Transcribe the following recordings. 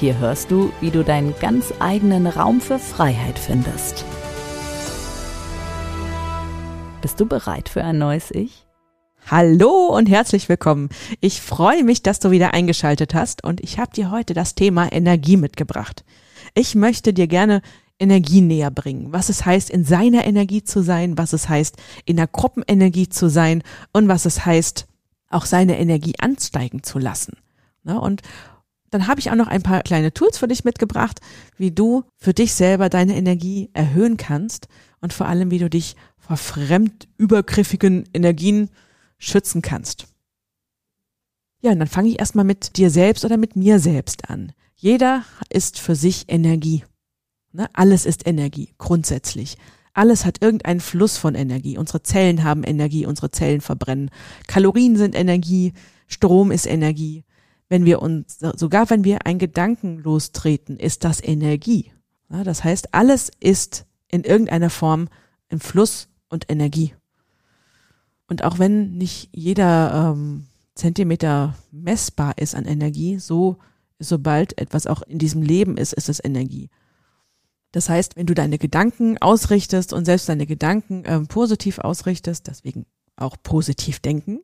Hier hörst du, wie du deinen ganz eigenen Raum für Freiheit findest. Bist du bereit für ein neues Ich? Hallo und herzlich willkommen. Ich freue mich, dass du wieder eingeschaltet hast und ich habe dir heute das Thema Energie mitgebracht. Ich möchte dir gerne Energie näher bringen, was es heißt, in seiner Energie zu sein, was es heißt, in der Gruppenenergie zu sein und was es heißt, auch seine Energie ansteigen zu lassen. und dann habe ich auch noch ein paar kleine Tools für dich mitgebracht, wie du für dich selber deine Energie erhöhen kannst und vor allem, wie du dich vor fremd übergriffigen Energien schützen kannst. Ja, und dann fange ich erstmal mit dir selbst oder mit mir selbst an. Jeder ist für sich Energie. Ne? Alles ist Energie, grundsätzlich. Alles hat irgendeinen Fluss von Energie. Unsere Zellen haben Energie, unsere Zellen verbrennen. Kalorien sind Energie, Strom ist Energie. Wenn wir uns, sogar wenn wir einen Gedanken lostreten, ist das Energie. Ja, das heißt, alles ist in irgendeiner Form ein Fluss und Energie. Und auch wenn nicht jeder ähm, Zentimeter messbar ist an Energie, so sobald etwas auch in diesem Leben ist, ist es Energie. Das heißt, wenn du deine Gedanken ausrichtest und selbst deine Gedanken äh, positiv ausrichtest, deswegen auch positiv denken,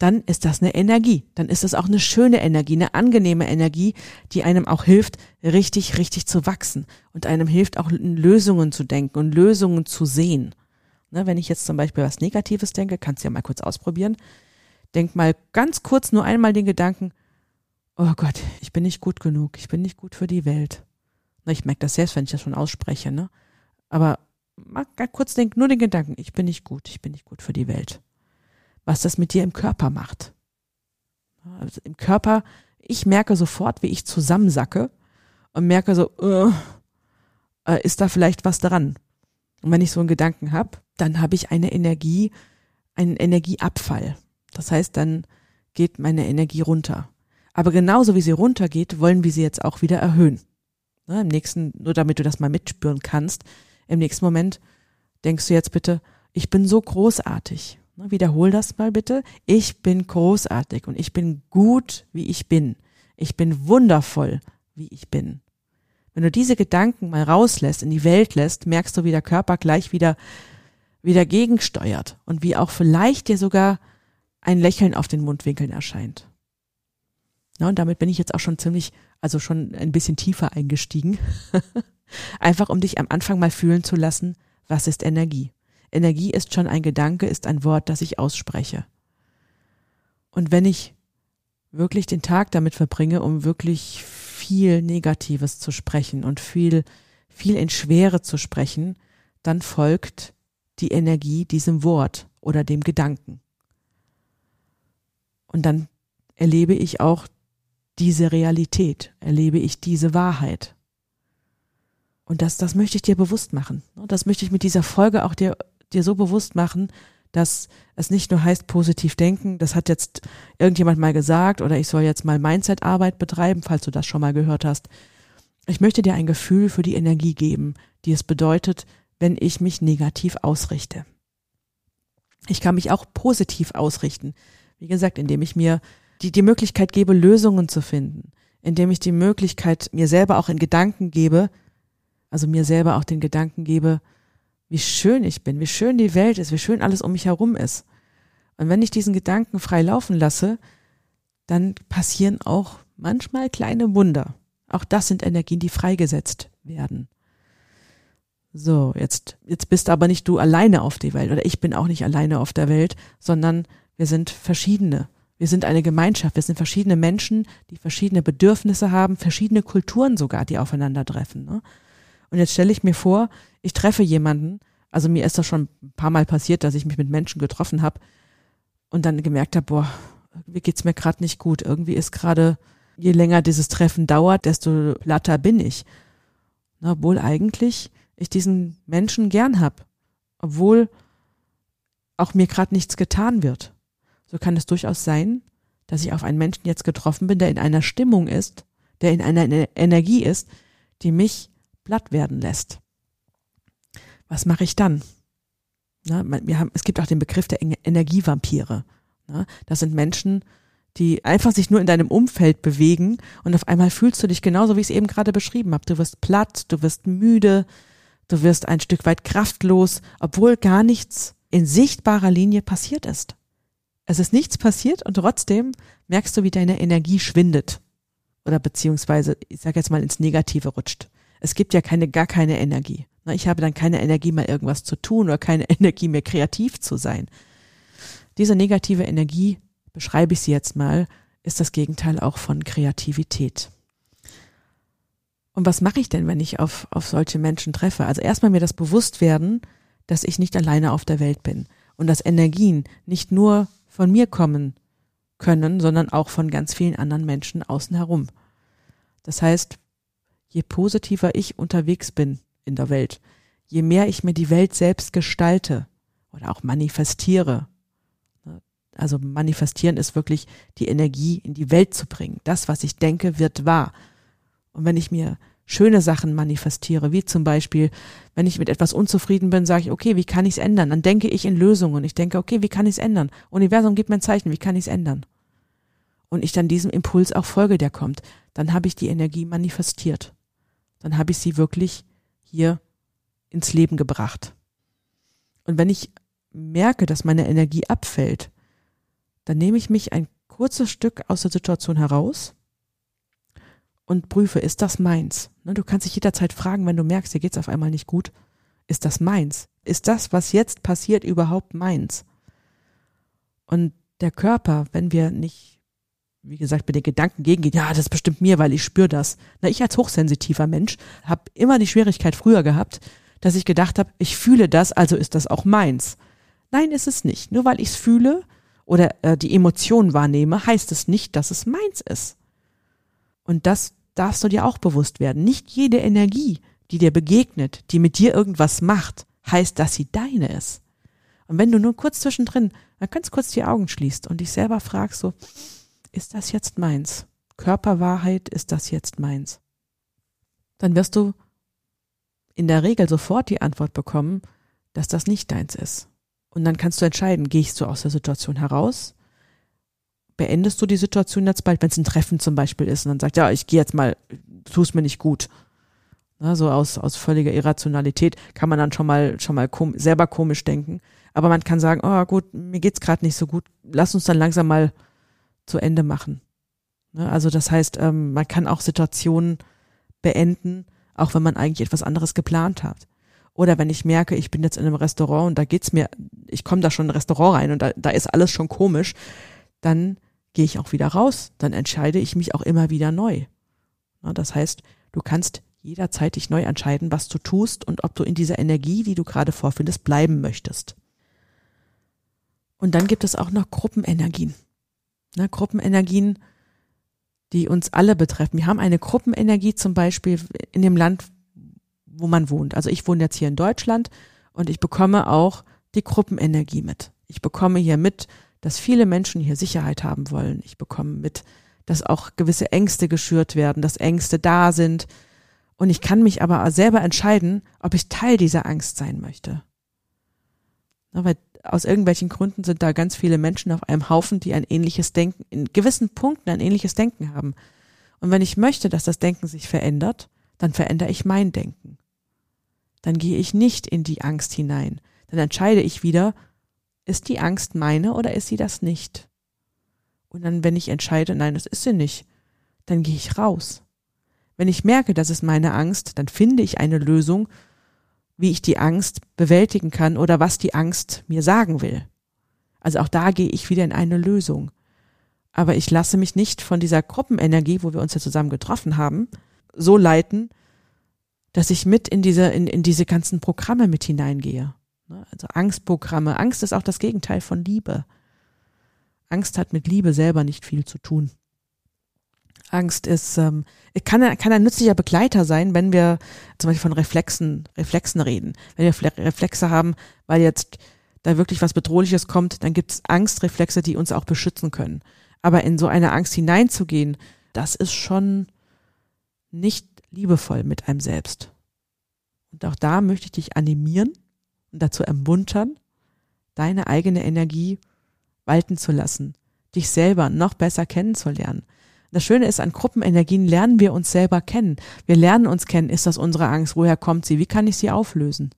dann ist das eine Energie. Dann ist das auch eine schöne Energie, eine angenehme Energie, die einem auch hilft, richtig, richtig zu wachsen und einem hilft auch Lösungen zu denken und Lösungen zu sehen. Ne, wenn ich jetzt zum Beispiel was Negatives denke, kannst du ja mal kurz ausprobieren. Denk mal ganz kurz nur einmal den Gedanken, oh Gott, ich bin nicht gut genug, ich bin nicht gut für die Welt. Na, ich merke das selbst, wenn ich das schon ausspreche, ne? Aber mal ganz kurz denk, nur den Gedanken, ich bin nicht gut, ich bin nicht gut für die Welt was das mit dir im Körper macht. Also Im Körper, ich merke sofort, wie ich zusammensacke und merke so, uh, ist da vielleicht was dran? Und wenn ich so einen Gedanken habe, dann habe ich eine Energie, einen Energieabfall. Das heißt, dann geht meine Energie runter. Aber genauso wie sie runtergeht, wollen wir sie jetzt auch wieder erhöhen. Ne, Im nächsten, nur damit du das mal mitspüren kannst, im nächsten Moment denkst du jetzt bitte, ich bin so großartig. Ne, wiederhol das mal bitte. Ich bin großartig und ich bin gut, wie ich bin. Ich bin wundervoll, wie ich bin. Wenn du diese Gedanken mal rauslässt, in die Welt lässt, merkst du, wie der Körper gleich wieder, wieder gegensteuert und wie auch vielleicht dir sogar ein Lächeln auf den Mundwinkeln erscheint. Ja, und damit bin ich jetzt auch schon ziemlich, also schon ein bisschen tiefer eingestiegen. Einfach um dich am Anfang mal fühlen zu lassen, was ist Energie? Energie ist schon ein Gedanke, ist ein Wort, das ich ausspreche. Und wenn ich wirklich den Tag damit verbringe, um wirklich viel Negatives zu sprechen und viel, viel in Schwere zu sprechen, dann folgt die Energie diesem Wort oder dem Gedanken. Und dann erlebe ich auch diese Realität, erlebe ich diese Wahrheit. Und das, das möchte ich dir bewusst machen. Das möchte ich mit dieser Folge auch dir dir so bewusst machen, dass es nicht nur heißt positiv denken, das hat jetzt irgendjemand mal gesagt oder ich soll jetzt mal Mindset-Arbeit betreiben, falls du das schon mal gehört hast. Ich möchte dir ein Gefühl für die Energie geben, die es bedeutet, wenn ich mich negativ ausrichte. Ich kann mich auch positiv ausrichten. Wie gesagt, indem ich mir die, die Möglichkeit gebe, Lösungen zu finden, indem ich die Möglichkeit mir selber auch in Gedanken gebe, also mir selber auch den Gedanken gebe, wie schön ich bin, wie schön die Welt ist, wie schön alles um mich herum ist. Und wenn ich diesen Gedanken frei laufen lasse, dann passieren auch manchmal kleine Wunder. Auch das sind Energien, die freigesetzt werden. So, jetzt, jetzt bist aber nicht du alleine auf der Welt oder ich bin auch nicht alleine auf der Welt, sondern wir sind verschiedene. Wir sind eine Gemeinschaft. Wir sind verschiedene Menschen, die verschiedene Bedürfnisse haben, verschiedene Kulturen sogar, die aufeinandertreffen. Ne? Und jetzt stelle ich mir vor, ich treffe jemanden, also mir ist das schon ein paar Mal passiert, dass ich mich mit Menschen getroffen habe und dann gemerkt habe, boah, irgendwie geht's mir gerade nicht gut. Irgendwie ist gerade je länger dieses Treffen dauert, desto platter bin ich. Obwohl eigentlich ich diesen Menschen gern hab, obwohl auch mir gerade nichts getan wird. So kann es durchaus sein, dass ich auf einen Menschen jetzt getroffen bin, der in einer Stimmung ist, der in einer Energie ist, die mich platt werden lässt. Was mache ich dann? Na, wir haben, es gibt auch den Begriff der Energievampire. Na, das sind Menschen, die einfach sich nur in deinem Umfeld bewegen und auf einmal fühlst du dich genauso, wie ich es eben gerade beschrieben habe. Du wirst platt, du wirst müde, du wirst ein Stück weit kraftlos, obwohl gar nichts in sichtbarer Linie passiert ist. Es ist nichts passiert und trotzdem merkst du, wie deine Energie schwindet. Oder beziehungsweise, ich sage jetzt mal, ins Negative rutscht. Es gibt ja keine, gar keine Energie. Ich habe dann keine Energie mehr, irgendwas zu tun oder keine Energie mehr, kreativ zu sein. Diese negative Energie beschreibe ich sie jetzt mal, ist das Gegenteil auch von Kreativität. Und was mache ich denn, wenn ich auf, auf solche Menschen treffe? Also erstmal mir das bewusst werden, dass ich nicht alleine auf der Welt bin und dass Energien nicht nur von mir kommen können, sondern auch von ganz vielen anderen Menschen außen herum. Das heißt, je positiver ich unterwegs bin in der Welt, je mehr ich mir die Welt selbst gestalte oder auch manifestiere, also manifestieren ist wirklich die Energie in die Welt zu bringen. Das, was ich denke, wird wahr. Und wenn ich mir schöne Sachen manifestiere, wie zum Beispiel, wenn ich mit etwas unzufrieden bin, sage ich, okay, wie kann ich es ändern? Dann denke ich in Lösungen. Ich denke, okay, wie kann ich es ändern? Universum gibt mir ein Zeichen, wie kann ich es ändern? Und ich dann diesem Impuls auch folge, der kommt. Dann habe ich die Energie manifestiert. Dann habe ich sie wirklich hier ins Leben gebracht. Und wenn ich merke, dass meine Energie abfällt, dann nehme ich mich ein kurzes Stück aus der Situation heraus und prüfe, ist das meins? Ne, du kannst dich jederzeit fragen, wenn du merkst, dir geht's auf einmal nicht gut, ist das meins? Ist das, was jetzt passiert, überhaupt meins? Und der Körper, wenn wir nicht, wie gesagt, mit den Gedanken gegengehen, ja, das ist bestimmt mir, weil ich spüre das. Na, ich als hochsensitiver Mensch habe immer die Schwierigkeit früher gehabt, dass ich gedacht habe, ich fühle das, also ist das auch meins. Nein, ist es nicht. Nur weil ich es fühle, oder äh, die Emotion wahrnehme, heißt es nicht, dass es meins ist. Und das darfst du dir auch bewusst werden. Nicht jede Energie, die dir begegnet, die mit dir irgendwas macht, heißt, dass sie deine ist. Und wenn du nur kurz zwischendrin, dann ganz kurz die Augen schließt und dich selber fragst, so, ist das jetzt meins? Körperwahrheit, ist das jetzt meins? Dann wirst du in der Regel sofort die Antwort bekommen, dass das nicht deins ist. Und dann kannst du entscheiden, gehst du aus der Situation heraus? Beendest du die Situation jetzt bald, wenn es ein Treffen zum Beispiel ist und dann sagt, ja, ich gehe jetzt mal, tu es mir nicht gut. Na, so aus, aus völliger Irrationalität kann man dann schon mal, schon mal kom selber komisch denken. Aber man kann sagen, oh gut, mir geht's gerade nicht so gut, lass uns dann langsam mal zu Ende machen. Ne, also das heißt, ähm, man kann auch Situationen beenden, auch wenn man eigentlich etwas anderes geplant hat. Oder wenn ich merke, ich bin jetzt in einem Restaurant und da geht's mir, ich komme da schon in ein Restaurant rein und da, da ist alles schon komisch, dann gehe ich auch wieder raus. Dann entscheide ich mich auch immer wieder neu. Na, das heißt, du kannst jederzeit dich neu entscheiden, was du tust und ob du in dieser Energie, die du gerade vorfindest, bleiben möchtest. Und dann gibt es auch noch Gruppenenergien. Na, Gruppenenergien, die uns alle betreffen. Wir haben eine Gruppenenergie zum Beispiel in dem Land, wo man wohnt. Also ich wohne jetzt hier in Deutschland und ich bekomme auch die Gruppenenergie mit. Ich bekomme hier mit, dass viele Menschen hier Sicherheit haben wollen. Ich bekomme mit, dass auch gewisse Ängste geschürt werden, dass Ängste da sind. Und ich kann mich aber selber entscheiden, ob ich Teil dieser Angst sein möchte. Na, weil aus irgendwelchen Gründen sind da ganz viele Menschen auf einem Haufen, die ein ähnliches Denken, in gewissen Punkten ein ähnliches Denken haben. Und wenn ich möchte, dass das Denken sich verändert, dann verändere ich mein Denken dann gehe ich nicht in die Angst hinein. Dann entscheide ich wieder, ist die Angst meine oder ist sie das nicht? Und dann, wenn ich entscheide, nein, das ist sie nicht, dann gehe ich raus. Wenn ich merke, das ist meine Angst, dann finde ich eine Lösung, wie ich die Angst bewältigen kann oder was die Angst mir sagen will. Also auch da gehe ich wieder in eine Lösung. Aber ich lasse mich nicht von dieser Gruppenenergie, wo wir uns ja zusammen getroffen haben, so leiten, dass ich mit in diese, in, in diese ganzen Programme mit hineingehe. Ne? Also Angstprogramme. Angst ist auch das Gegenteil von Liebe. Angst hat mit Liebe selber nicht viel zu tun. Angst ist, ähm, kann, kann ein nützlicher Begleiter sein, wenn wir zum Beispiel von Reflexen, Reflexen reden. Wenn wir Reflexe haben, weil jetzt da wirklich was Bedrohliches kommt, dann gibt es Angstreflexe, die uns auch beschützen können. Aber in so eine Angst hineinzugehen, das ist schon nicht liebevoll mit einem selbst. Und auch da möchte ich dich animieren und dazu ermuntern, deine eigene Energie walten zu lassen, dich selber noch besser kennenzulernen. Das Schöne ist, an Gruppenenergien lernen wir uns selber kennen. Wir lernen uns kennen. Ist das unsere Angst? Woher kommt sie? Wie kann ich sie auflösen?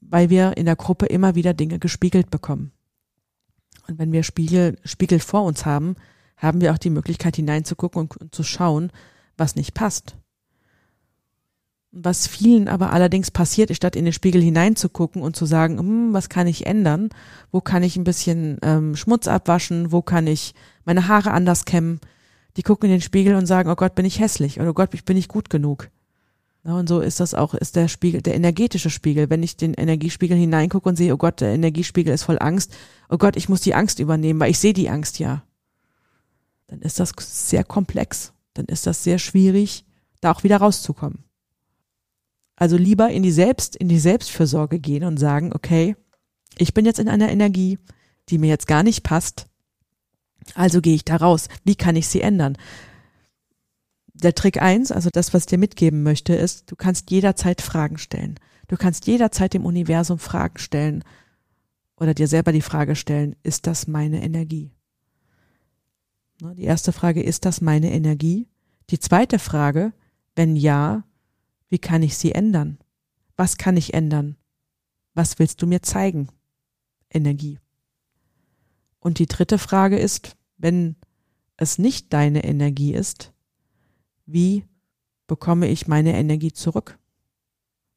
Weil wir in der Gruppe immer wieder Dinge gespiegelt bekommen. Und wenn wir Spiegel, Spiegel vor uns haben, haben wir auch die Möglichkeit hineinzugucken und, und zu schauen, was nicht passt. Was vielen aber allerdings passiert, ist statt in den Spiegel hineinzugucken und zu sagen, hm, was kann ich ändern? Wo kann ich ein bisschen ähm, Schmutz abwaschen? Wo kann ich meine Haare anders kämmen? Die gucken in den Spiegel und sagen, oh Gott, bin ich hässlich oder oh Gott, ich bin nicht gut genug. Ja, und so ist das auch, ist der Spiegel, der energetische Spiegel. Wenn ich den Energiespiegel hineingucke und sehe, oh Gott, der Energiespiegel ist voll Angst, oh Gott, ich muss die Angst übernehmen, weil ich sehe die Angst ja. Dann ist das sehr komplex. Dann ist das sehr schwierig, da auch wieder rauszukommen. Also lieber in die Selbst, in die Selbstfürsorge gehen und sagen, okay, ich bin jetzt in einer Energie, die mir jetzt gar nicht passt. Also gehe ich da raus. Wie kann ich sie ändern? Der Trick eins, also das, was ich dir mitgeben möchte, ist, du kannst jederzeit Fragen stellen. Du kannst jederzeit dem Universum Fragen stellen oder dir selber die Frage stellen, ist das meine Energie? Die erste Frage, ist das meine Energie? Die zweite Frage, wenn ja, wie kann ich sie ändern? Was kann ich ändern? Was willst du mir zeigen? Energie. Und die dritte Frage ist, wenn es nicht deine Energie ist, wie bekomme ich meine Energie zurück?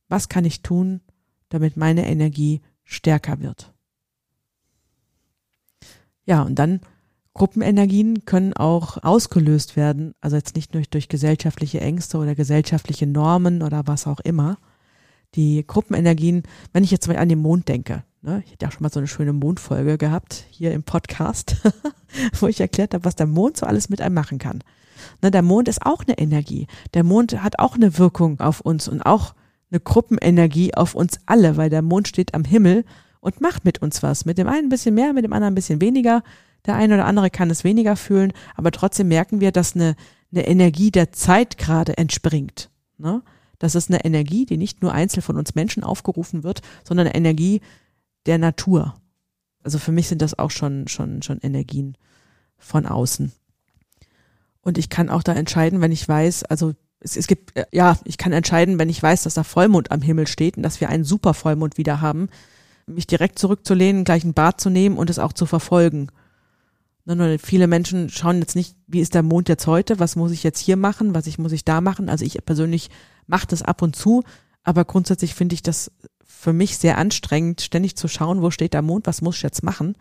Was kann ich tun, damit meine Energie stärker wird? Ja, und dann Gruppenenergien können auch ausgelöst werden, also jetzt nicht nur durch gesellschaftliche Ängste oder gesellschaftliche Normen oder was auch immer. Die Gruppenenergien, wenn ich jetzt mal an den Mond denke, ne, ich hätte ja schon mal so eine schöne Mondfolge gehabt hier im Podcast, wo ich erklärt habe, was der Mond so alles mit einem machen kann. Ne, der Mond ist auch eine Energie. Der Mond hat auch eine Wirkung auf uns und auch eine Gruppenenergie auf uns alle, weil der Mond steht am Himmel und macht mit uns was. Mit dem einen ein bisschen mehr, mit dem anderen ein bisschen weniger. Der eine oder andere kann es weniger fühlen, aber trotzdem merken wir, dass eine, eine Energie der Zeit gerade entspringt. Ne? Das ist eine Energie, die nicht nur einzeln von uns Menschen aufgerufen wird, sondern eine Energie der Natur. Also für mich sind das auch schon, schon, schon Energien von außen. Und ich kann auch da entscheiden, wenn ich weiß, also es, es gibt, äh, ja, ich kann entscheiden, wenn ich weiß, dass da Vollmond am Himmel steht und dass wir einen super Vollmond wieder haben, mich direkt zurückzulehnen, gleich ein Bad zu nehmen und es auch zu verfolgen. Ne, viele Menschen schauen jetzt nicht, wie ist der Mond jetzt heute, was muss ich jetzt hier machen, was ich muss ich da machen. Also ich persönlich mache das ab und zu, aber grundsätzlich finde ich das für mich sehr anstrengend, ständig zu schauen, wo steht der Mond, was muss ich jetzt machen,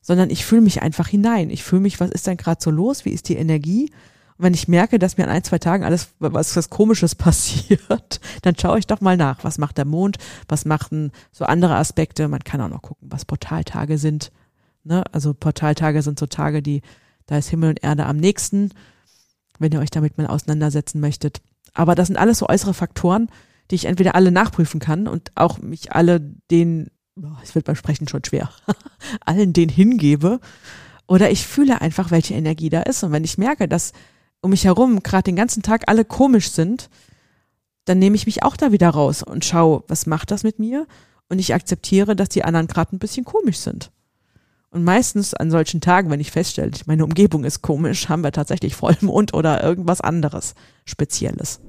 sondern ich fühle mich einfach hinein. Ich fühle mich, was ist denn gerade so los, wie ist die Energie? Und wenn ich merke, dass mir an ein, zwei Tagen alles was, was Komisches passiert, dann schaue ich doch mal nach, was macht der Mond, was machen so andere Aspekte. Man kann auch noch gucken, was Portaltage sind Ne? Also Portaltage sind so Tage, die, da ist Himmel und Erde am nächsten, wenn ihr euch damit mal auseinandersetzen möchtet. Aber das sind alles so äußere Faktoren, die ich entweder alle nachprüfen kann und auch mich alle den, es wird beim Sprechen schon schwer, allen den hingebe. Oder ich fühle einfach, welche Energie da ist. Und wenn ich merke, dass um mich herum gerade den ganzen Tag alle komisch sind, dann nehme ich mich auch da wieder raus und schaue, was macht das mit mir? Und ich akzeptiere, dass die anderen gerade ein bisschen komisch sind. Und meistens an solchen Tagen, wenn ich feststelle, meine Umgebung ist komisch, haben wir tatsächlich Vollmond oder irgendwas anderes Spezielles.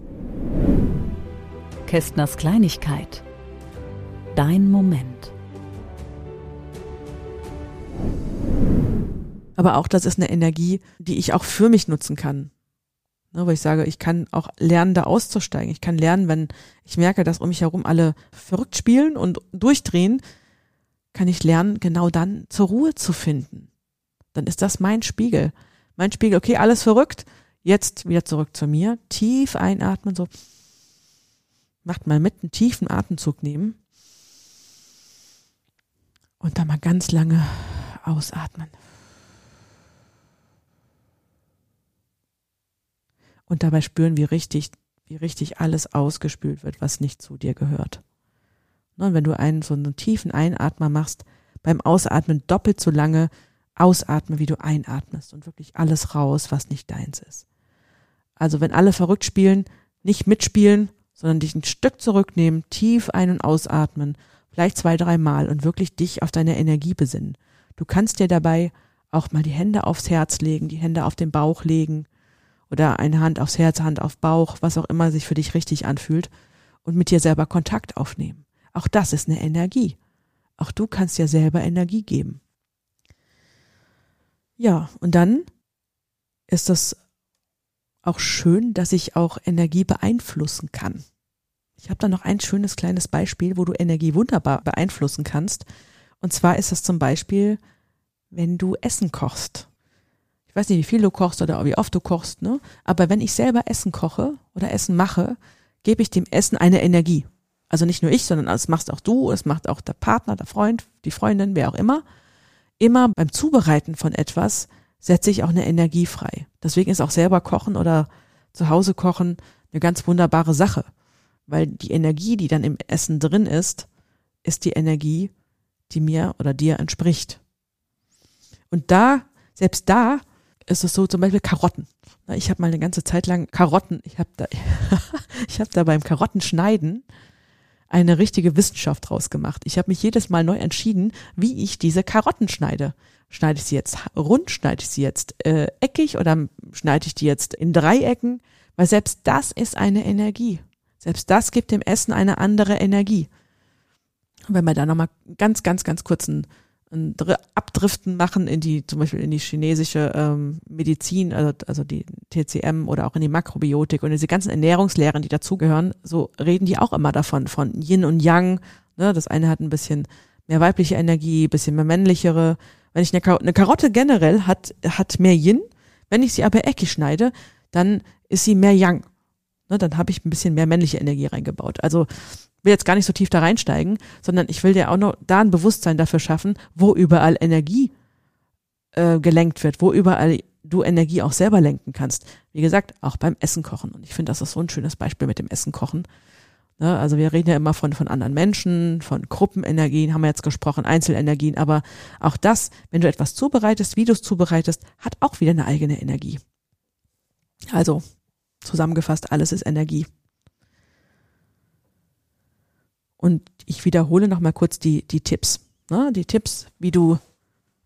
Kästners Kleinigkeit. Dein Moment. Aber auch das ist eine Energie, die ich auch für mich nutzen kann. Ne, wo ich sage, ich kann auch lernen, da auszusteigen. Ich kann lernen, wenn ich merke, dass um mich herum alle verrückt spielen und durchdrehen, kann ich lernen, genau dann zur Ruhe zu finden. Dann ist das mein Spiegel. Mein Spiegel, okay, alles verrückt. Jetzt wieder zurück zu mir. Tief einatmen, so. Macht mal mit, einen tiefen Atemzug nehmen. Und dann mal ganz lange ausatmen. und dabei spüren, wie richtig, wie richtig alles ausgespült wird, was nicht zu dir gehört. Und wenn du einen so einen tiefen Einatmer machst, beim Ausatmen doppelt so lange ausatme, wie du einatmest und wirklich alles raus, was nicht deins ist. Also wenn alle verrückt spielen, nicht mitspielen, sondern dich ein Stück zurücknehmen, tief ein- und ausatmen, vielleicht zwei, dreimal und wirklich dich auf deine Energie besinnen. Du kannst dir dabei auch mal die Hände aufs Herz legen, die Hände auf den Bauch legen oder eine Hand aufs Herz, Hand auf Bauch, was auch immer sich für dich richtig anfühlt und mit dir selber Kontakt aufnehmen. Auch das ist eine Energie. Auch du kannst dir selber Energie geben. Ja, und dann ist es auch schön, dass ich auch Energie beeinflussen kann. Ich habe da noch ein schönes kleines Beispiel, wo du Energie wunderbar beeinflussen kannst. Und zwar ist es zum Beispiel, wenn du Essen kochst. Ich weiß nicht, wie viel du kochst oder wie oft du kochst, ne? Aber wenn ich selber Essen koche oder Essen mache, gebe ich dem Essen eine Energie. Also nicht nur ich, sondern das machst auch du, es macht auch der Partner, der Freund, die Freundin, wer auch immer. Immer beim Zubereiten von etwas setze ich auch eine Energie frei. Deswegen ist auch selber kochen oder zu Hause kochen eine ganz wunderbare Sache, weil die Energie, die dann im Essen drin ist, ist die Energie, die mir oder dir entspricht. Und da, selbst da, ist es so zum Beispiel Karotten. Ich habe mal eine ganze Zeit lang Karotten, ich habe da, ich habe da beim Karottenschneiden eine richtige Wissenschaft draus gemacht. Ich habe mich jedes Mal neu entschieden, wie ich diese Karotten schneide. Schneide ich sie jetzt rund, schneide ich sie jetzt äh, eckig oder schneide ich die jetzt in Dreiecken? Weil selbst das ist eine Energie. Selbst das gibt dem Essen eine andere Energie. Wenn wir da nochmal ganz, ganz, ganz kurzen ein Abdriften machen in die, zum Beispiel in die chinesische ähm, Medizin, also, also die TCM oder auch in die Makrobiotik und diese ganzen Ernährungslehren, die dazugehören, so reden die auch immer davon, von Yin und Yang. Ne? Das eine hat ein bisschen mehr weibliche Energie, bisschen mehr männlichere. Wenn ich eine, Kar eine Karotte generell hat, hat mehr Yin, wenn ich sie aber eckig schneide, dann ist sie mehr Yang. Ne? Dann habe ich ein bisschen mehr männliche Energie reingebaut. Also will jetzt gar nicht so tief da reinsteigen, sondern ich will dir auch noch da ein Bewusstsein dafür schaffen, wo überall Energie äh, gelenkt wird, wo überall du Energie auch selber lenken kannst. Wie gesagt, auch beim Essen kochen. Und ich finde, das ist so ein schönes Beispiel mit dem Essen kochen. Ne? Also wir reden ja immer von, von anderen Menschen, von Gruppenenergien, haben wir jetzt gesprochen, Einzelenergien, aber auch das, wenn du etwas zubereitest, wie du es zubereitest, hat auch wieder eine eigene Energie. Also, zusammengefasst, alles ist Energie. Und ich wiederhole nochmal kurz die, die Tipps. Ne? Die Tipps, wie du,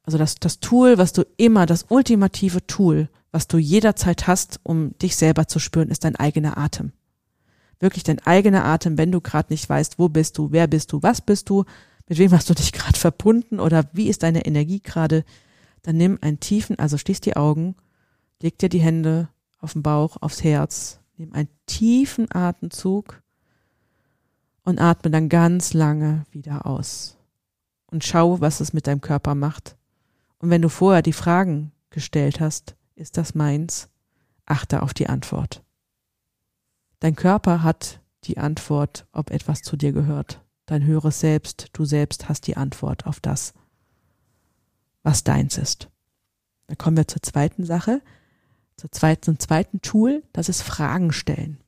also das, das Tool, was du immer, das ultimative Tool, was du jederzeit hast, um dich selber zu spüren, ist dein eigener Atem. Wirklich dein eigener Atem, wenn du gerade nicht weißt, wo bist du, wer bist du, was bist du, mit wem hast du dich gerade verbunden oder wie ist deine Energie gerade, dann nimm einen tiefen, also schließ die Augen, leg dir die Hände auf den Bauch, aufs Herz, nimm einen tiefen Atemzug und atme dann ganz lange wieder aus. Und schau, was es mit deinem Körper macht. Und wenn du vorher die Fragen gestellt hast, ist das meins? Achte auf die Antwort. Dein Körper hat die Antwort, ob etwas zu dir gehört. Dein höheres Selbst, du selbst hast die Antwort auf das, was deins ist. Dann kommen wir zur zweiten Sache, zur zweiten, zum zweiten Tool, das ist Fragen stellen.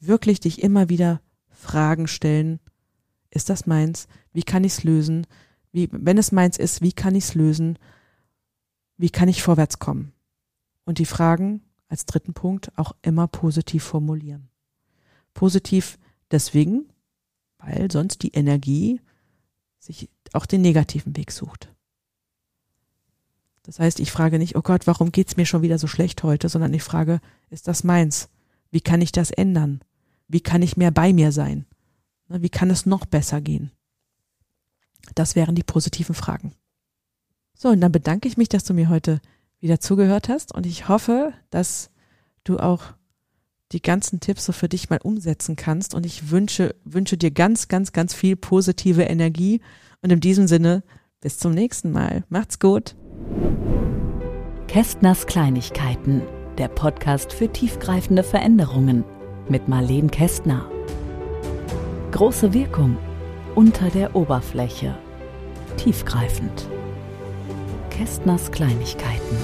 Wirklich dich immer wieder Fragen stellen. Ist das meins? Wie kann ich es lösen? Wie, wenn es meins ist, wie kann ich es lösen? Wie kann ich vorwärts kommen? Und die Fragen als dritten Punkt auch immer positiv formulieren. Positiv deswegen, weil sonst die Energie sich auch den negativen Weg sucht. Das heißt, ich frage nicht, oh Gott, warum geht's mir schon wieder so schlecht heute, sondern ich frage, ist das meins? Wie kann ich das ändern? Wie kann ich mehr bei mir sein? Ne, wie kann es noch besser gehen? Das wären die positiven Fragen. So, und dann bedanke ich mich, dass du mir heute wieder zugehört hast und ich hoffe, dass du auch die ganzen Tipps so für dich mal umsetzen kannst und ich wünsche, wünsche dir ganz, ganz, ganz viel positive Energie und in diesem Sinne bis zum nächsten Mal. Macht's gut. Kästners Kleinigkeiten, der Podcast für tiefgreifende Veränderungen mit Marleen Kästner. Große Wirkung unter der Oberfläche. Tiefgreifend. Kästners Kleinigkeiten.